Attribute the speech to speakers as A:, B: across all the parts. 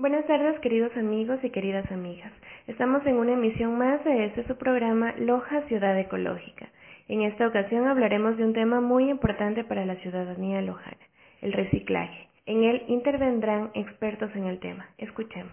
A: Buenas tardes queridos amigos y queridas amigas. Estamos en una emisión más de este su programa Loja Ciudad Ecológica. En esta ocasión hablaremos de un tema muy importante para la ciudadanía lojana, el reciclaje. En él intervendrán expertos en el tema. Escuchemos.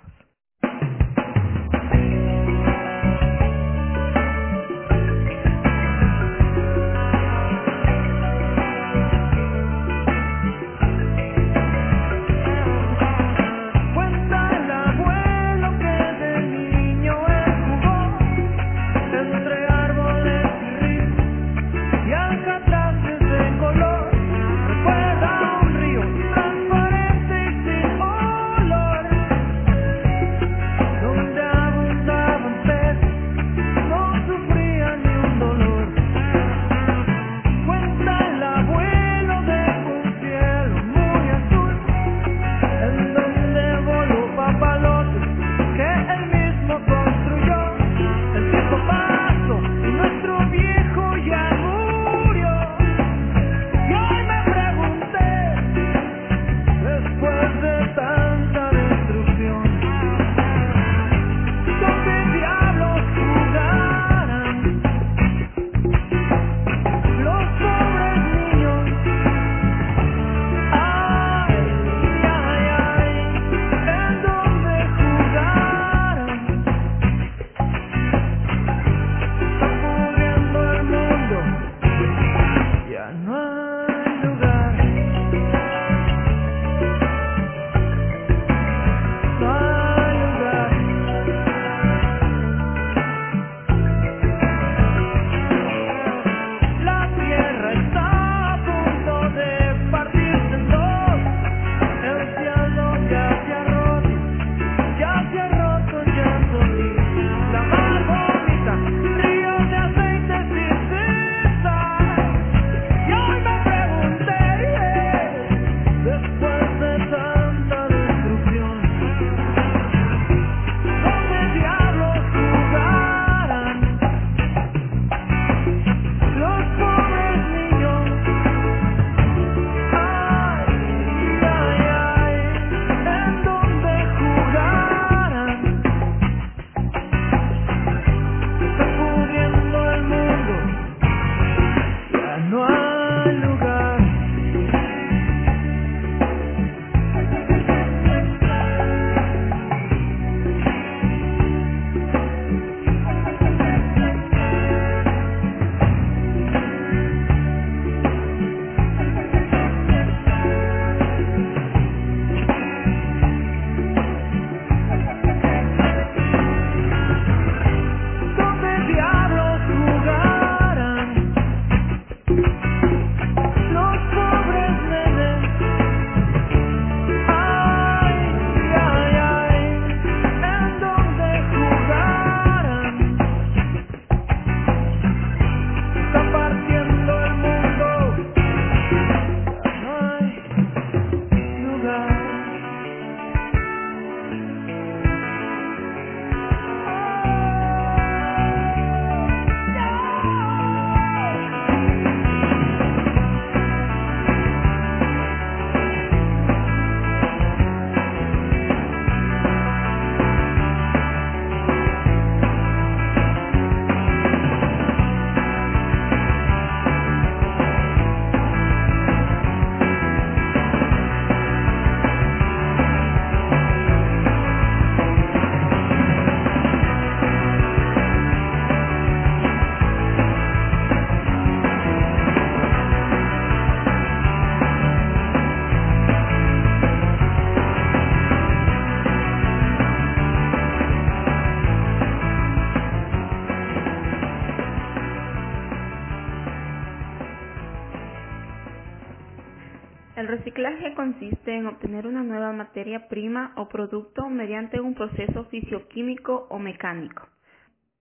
B: Obtener una nueva materia prima o producto mediante un proceso fisioquímico o mecánico,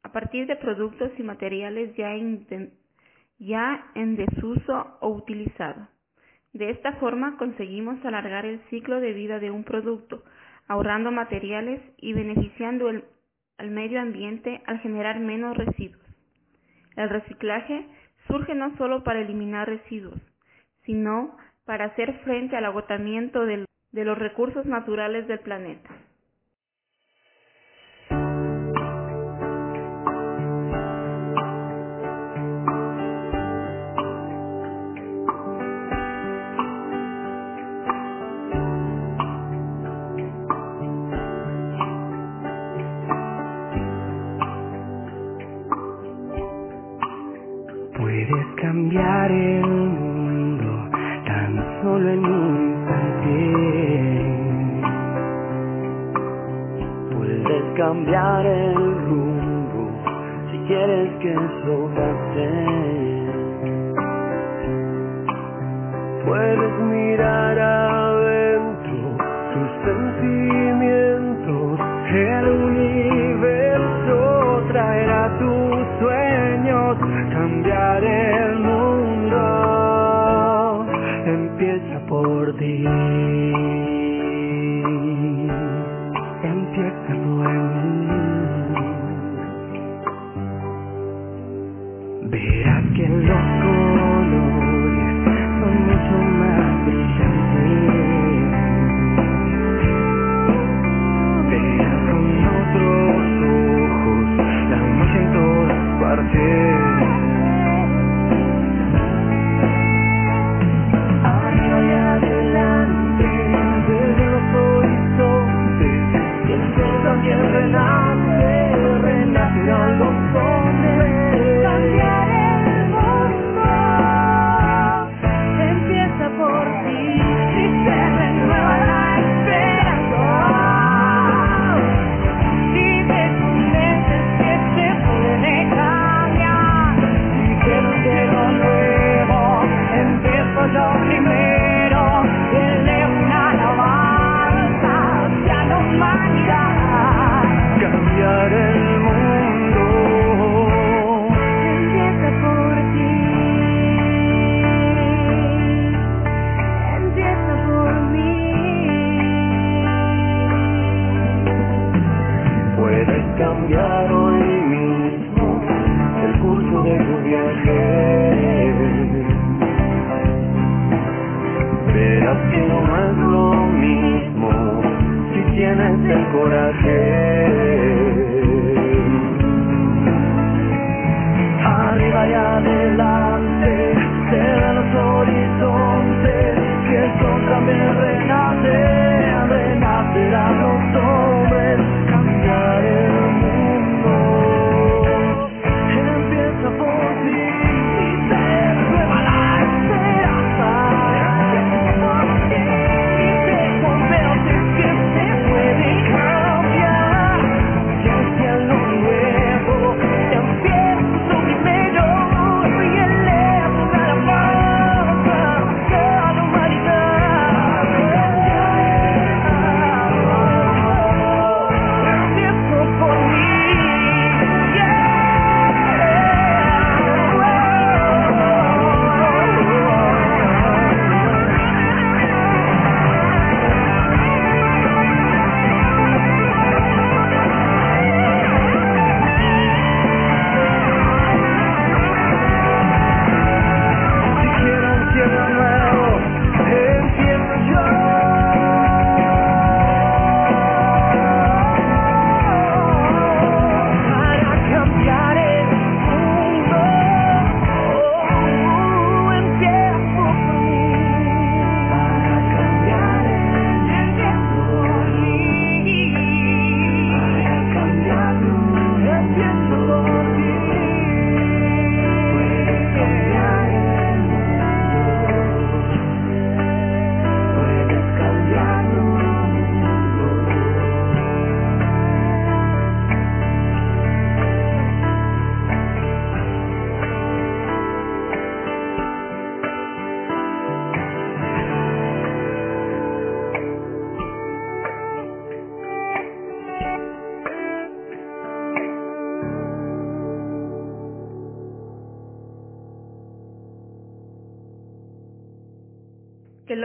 B: a partir de productos y materiales ya en, ya en desuso o utilizado. De esta forma conseguimos alargar el ciclo de vida de un producto, ahorrando materiales y beneficiando al medio ambiente al generar menos residuos. El reciclaje surge no solo para eliminar residuos, sino para hacer frente al agotamiento de los recursos naturales del planeta.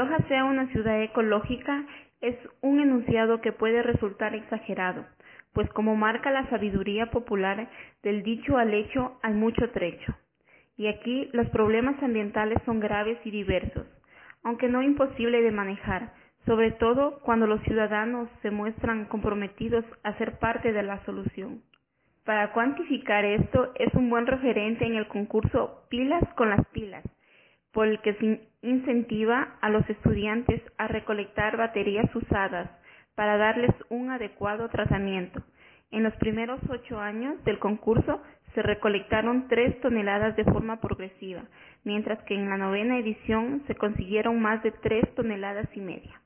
B: Loja sea una ciudad ecológica es un enunciado que puede resultar exagerado, pues como marca la sabiduría popular, del dicho al hecho hay mucho trecho. Y aquí los problemas ambientales son graves y diversos, aunque no imposible de manejar, sobre todo cuando los ciudadanos se muestran comprometidos a ser parte de la solución. Para cuantificar esto es un buen referente en el concurso Pilas con las Pilas, por el que se incentiva a los estudiantes a recolectar baterías usadas para darles un adecuado tratamiento. En los primeros ocho años del concurso
C: se recolectaron 3 toneladas de forma progresiva, mientras que en la novena edición se consiguieron más de 3 toneladas y media.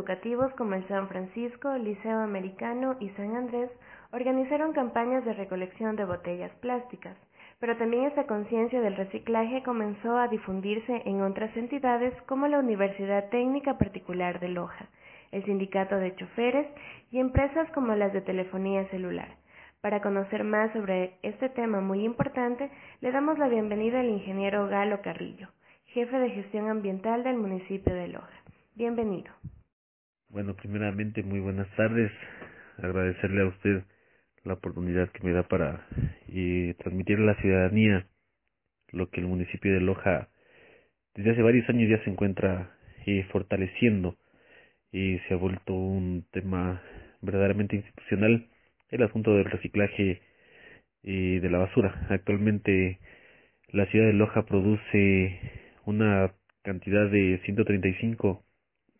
D: Educativos como el San Francisco, Liceo Americano y San Andrés organizaron campañas de recolección de botellas plásticas, pero también esta conciencia del reciclaje comenzó a difundirse en otras entidades como la Universidad Técnica Particular de Loja, el Sindicato de Choferes y empresas como las de telefonía celular. Para conocer más sobre este tema muy importante, le damos la bienvenida al ingeniero Galo Carrillo, jefe de gestión ambiental del municipio de Loja. Bienvenido.
E: Bueno, primeramente, muy buenas tardes. Agradecerle a usted la oportunidad que me da para eh, transmitir a la ciudadanía lo que el municipio de Loja desde hace varios años ya se encuentra eh, fortaleciendo y se ha vuelto un tema verdaderamente institucional el asunto del reciclaje eh, de la basura. Actualmente la ciudad de Loja produce una cantidad de 135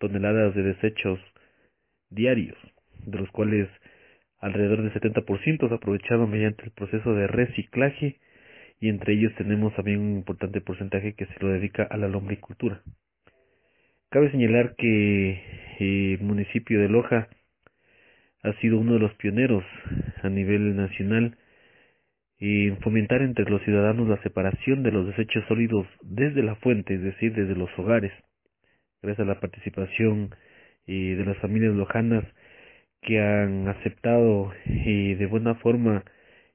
E: toneladas de desechos diarios, de los cuales alrededor del 70% es aprovechado mediante el proceso de reciclaje y entre ellos tenemos también un importante porcentaje que se lo dedica a la lombricultura. Cabe señalar que eh, el municipio de Loja ha sido uno de los pioneros a nivel nacional en fomentar entre los ciudadanos la separación de los desechos sólidos desde la fuente, es decir, desde los hogares, gracias a la participación eh, de las familias lojanas que han aceptado eh, de buena forma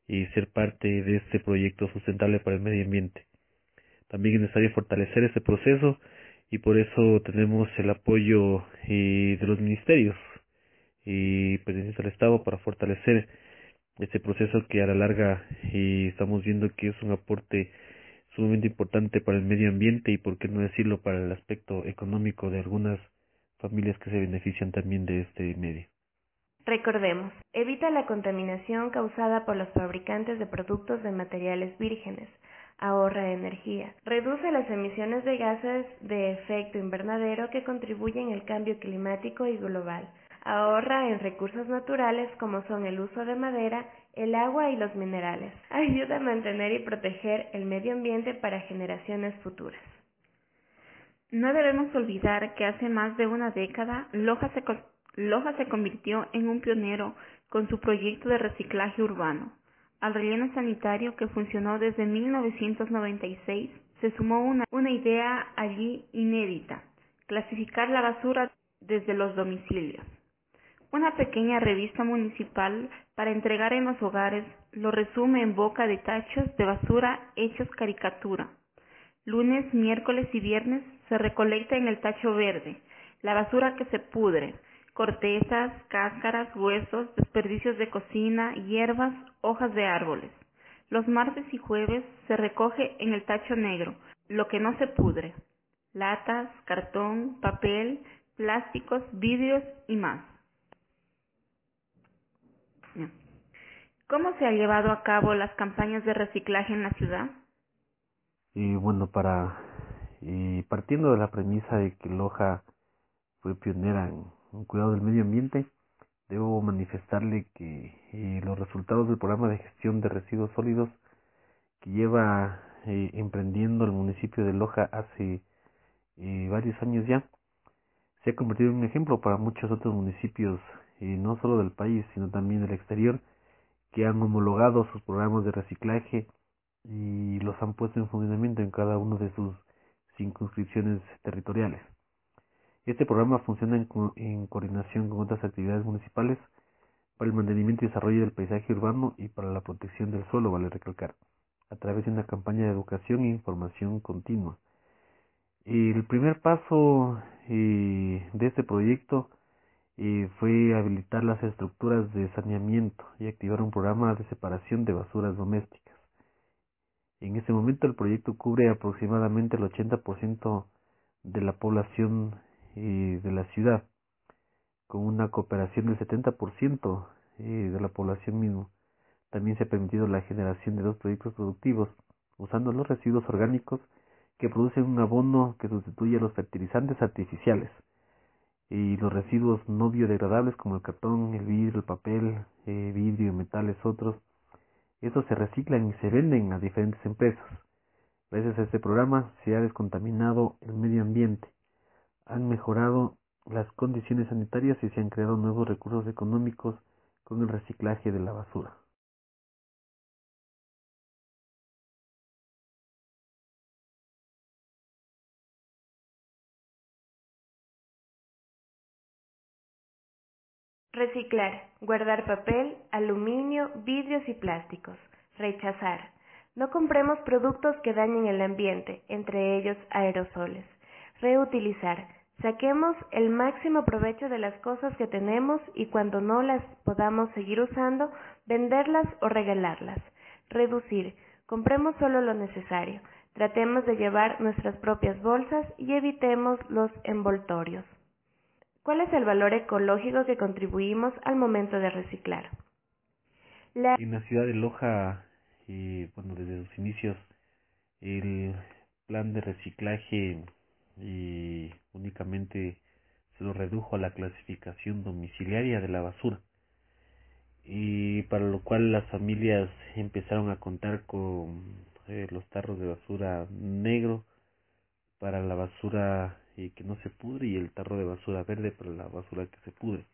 E: eh, ser parte de este proyecto sustentable para el medio ambiente. También es necesario fortalecer este proceso y por eso tenemos el apoyo eh, de los ministerios y pertenecientes al Estado para fortalecer este proceso que a la larga estamos viendo que es un aporte sumamente importante para el medio ambiente y por qué no decirlo para el aspecto económico de algunas familias que se benefician también de este medio.
D: Recordemos, evita la contaminación causada por los fabricantes de productos de materiales vírgenes, ahorra energía, reduce las emisiones de gases de efecto invernadero que contribuyen al cambio climático y global, ahorra en recursos naturales como son el uso de madera, el agua y los minerales, ayuda a mantener y proteger el medio ambiente para generaciones futuras.
B: No debemos olvidar que hace más de una década Loja se convirtió en un pionero con su proyecto de reciclaje urbano. Al relleno sanitario que funcionó desde 1996 se sumó una idea allí inédita, clasificar la basura desde los domicilios. Una pequeña revista municipal para entregar en los hogares lo resume en boca de tachos de basura hechos caricatura. Lunes, miércoles y viernes se recolecta en el tacho verde la basura que se pudre, cortezas, cáscaras, huesos, desperdicios de cocina, hierbas, hojas de árboles. Los martes y jueves se recoge en el tacho negro lo que no se pudre, latas, cartón, papel, plásticos, vidrios y más. ¿Cómo se han llevado a cabo las campañas de reciclaje en la ciudad?
E: Y bueno, para y partiendo de la premisa de que Loja fue pionera en cuidado del medio ambiente, debo manifestarle que eh, los resultados del programa de gestión de residuos sólidos que lleva eh, emprendiendo el municipio de Loja hace eh, varios años ya, se ha convertido en un ejemplo para muchos otros municipios, no solo del país, sino también del exterior, que han homologado sus programas de reciclaje y los han puesto en funcionamiento en cada una de sus circunscripciones territoriales. Este programa funciona en, coordinación con otras actividades municipales para el mantenimiento y desarrollo del paisaje urbano y para la protección del suelo, vale recalcar, a través de una campaña de educación e información continua. El primer paso eh, de este proyecto eh, fue habilitar las estructuras de saneamiento y activar un programa de separación de basuras domésticas. En este momento el proyecto cubre aproximadamente el 80% de la población eh, de la ciudad, con una cooperación del 70% eh, de la población mismo. También se ha permitido la generación de dos proyectos productivos usando los residuos orgánicos que producen un abono que sustituye a los fertilizantes artificiales y los residuos no biodegradables como el cartón, el vidrio, el papel, eh, vidrio, metales, otros. Estos se reciclan y se venden a diferentes empresas. Gracias a este programa se ha descontaminado el medio ambiente han mejorado las condiciones sanitarias y se han creado nuevos recursos económicos con el reciclaje de la basura.
D: Reciclar, guardar papel, aluminio, vidrios y plásticos. Rechazar. No compremos productos que dañen el ambiente, entre ellos aerosoles. Reutilizar. Saquemos el máximo provecho de las cosas que tenemos y cuando no las podamos seguir usando, venderlas o regalarlas. Reducir. Compremos solo lo necesario. Tratemos de llevar nuestras propias bolsas y evitemos los envoltorios. ¿Cuál es el valor ecológico que contribuimos al momento de reciclar?
E: En la ciudad de Loja, bueno, desde sus inicios, el plan de reciclaje y únicamente se lo redujo a la clasificación domiciliaria de la basura y para lo cual las familias empezaron a contar con eh, los tarros de basura negro para la basura eh, que no se pudre y el tarro de basura verde para la basura que se pudre.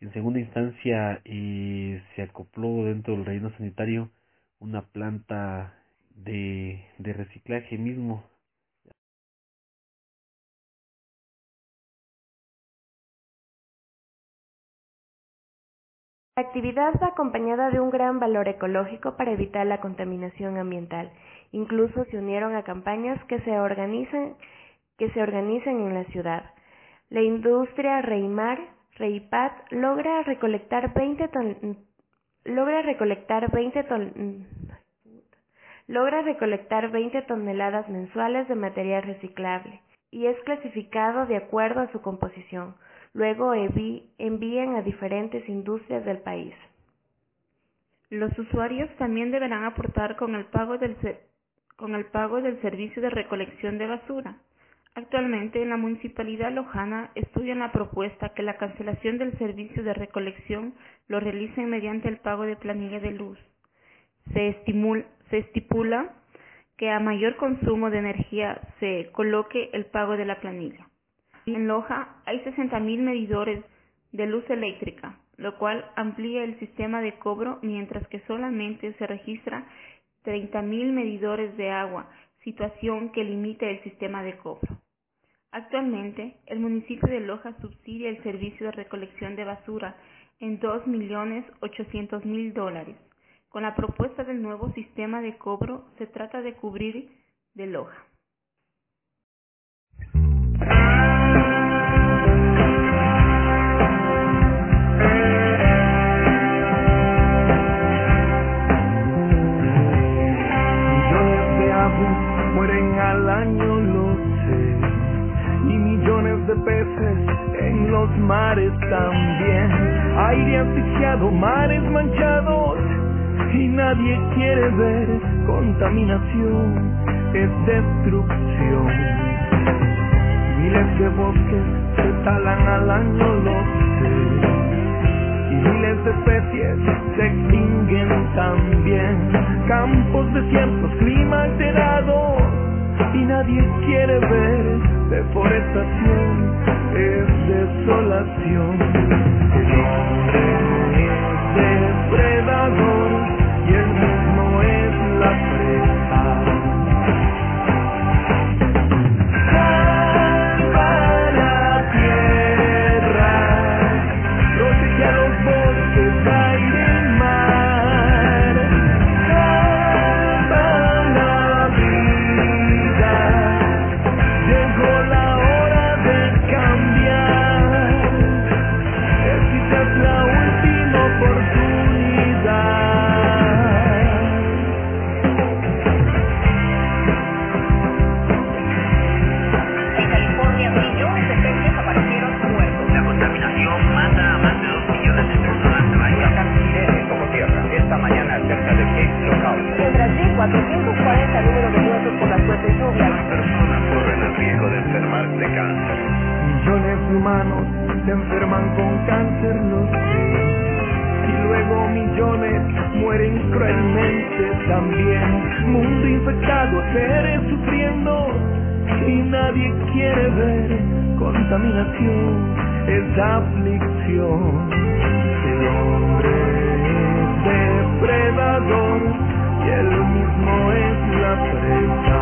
E: En segunda instancia eh, se acopló dentro del reino sanitario una planta de, de reciclaje mismo
D: La actividad va acompañada de un gran valor ecológico para evitar la contaminación ambiental. Incluso se unieron a campañas que se organizan, que se organizan en la ciudad. La industria Reimar, Reipat, logra recolectar 20 ton, logra recolectar 20 ton, logra recolectar 20 toneladas mensuales de material reciclable y es clasificado de acuerdo a su composición. Luego envían a diferentes industrias del país.
B: Los usuarios también deberán aportar con el pago del, con el pago del servicio de recolección de basura. Actualmente, en la Municipalidad Lojana estudian la propuesta que la cancelación del servicio de recolección lo realicen mediante el pago de planilla de luz. Se, estipula que a mayor consumo de energía se coloque el pago de la planilla. En Loja hay 60.000 medidores de luz eléctrica, lo cual amplía el sistema de cobro mientras que solamente se registra 30.000 medidores de agua, situación que limita el sistema de cobro. Actualmente, el municipio de Loja subsidia el servicio de recolección de basura en 2.800.000 dólares. Con la propuesta del nuevo sistema de cobro se trata de cubrir de Loja.
A: De peces en los mares también. Aire asfixiado, mares manchados, y nadie quiere ver contaminación, es destrucción. Miles de bosques se talan al año, lo sé, y miles de especies se extinguen también. Campos desiertos, clima alterado, y nadie quiere ver deforestación, es desolación. El hombre es depredador y él mismo es la presa.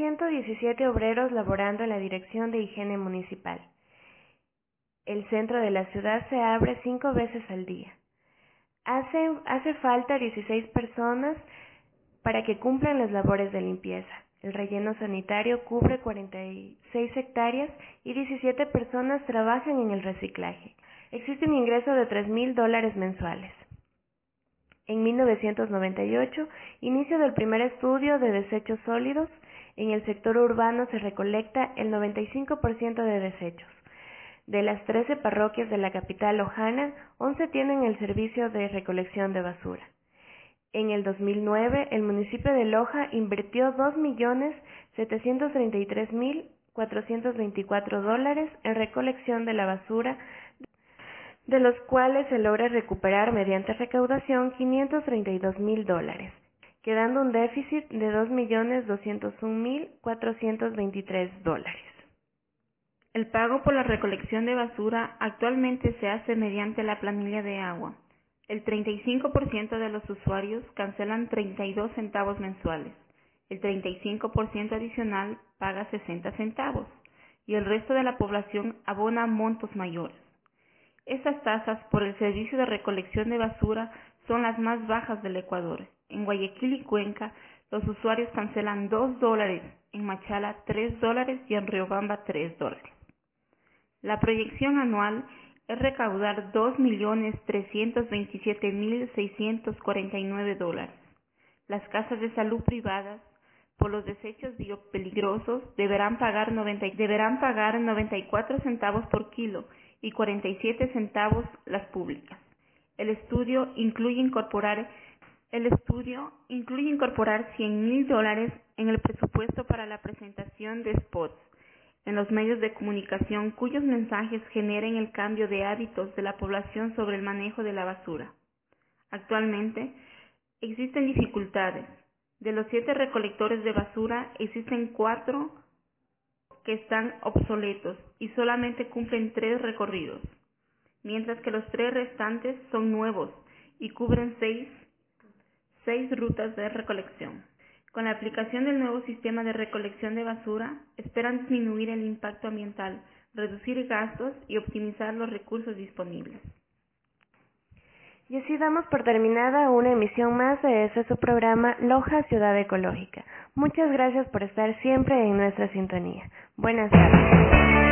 D: 117 obreros laborando en la Dirección de Higiene Municipal. El centro de la ciudad se abre cinco veces al día. Hace, falta 16 personas para que cumplan las labores de limpieza. El relleno sanitario cubre 46 hectáreas y 17 personas trabajan en el reciclaje. Existe un ingreso de 3 mil dólares mensuales. En 1998, inicio del primer estudio de desechos sólidos. En el sector urbano se recolecta el 95% de desechos. De las 13 parroquias de la capital lojana, 11 tienen el servicio de recolección de basura. En el 2009, el municipio de Loja invirtió 2.733.424 dólares en recolección de la basura, de los cuales se logra recuperar mediante recaudación 532.000 dólares, quedando un déficit de 2.201.423 dólares.
B: El pago por la recolección de basura actualmente se hace mediante la planilla de agua. El 35% de los usuarios cancelan 32 centavos mensuales. El 35% adicional paga 60 centavos y el resto de la población abona montos mayores. Estas tasas por el servicio de recolección de basura son las más bajas del Ecuador. En Guayaquil y Cuenca, los usuarios cancelan 2 dólares, en Machala 3 dólares y en Riobamba 3 dólares. La proyección anual es recaudar 2.327.649 dólares. Las casas de salud privadas por los desechos biopeligrosos deberán pagar, 90, deberán pagar 94 centavos por kilo y 47 centavos las públicas. El estudio incluye incorporar el estudio incluye incorporar 100 mil dólares en el presupuesto para la presentación de spots en los medios de comunicación cuyos mensajes generen el cambio de hábitos de la población sobre el manejo de la basura. Actualmente, existen dificultades. De los siete recolectores de basura, existen cuatro que están obsoletos y solamente cumplen tres recorridos, mientras que los tres restantes son nuevos y cubren seis, seis rutas de recolección. Con la aplicación del nuevo sistema de recolección de basura, esperan disminuir el impacto ambiental, reducir gastos y optimizar los recursos disponibles.
D: Y así damos por terminada una emisión más de este su programa Loja Ciudad Ecológica. Muchas gracias por estar siempre en nuestra sintonía. Buenas tardes.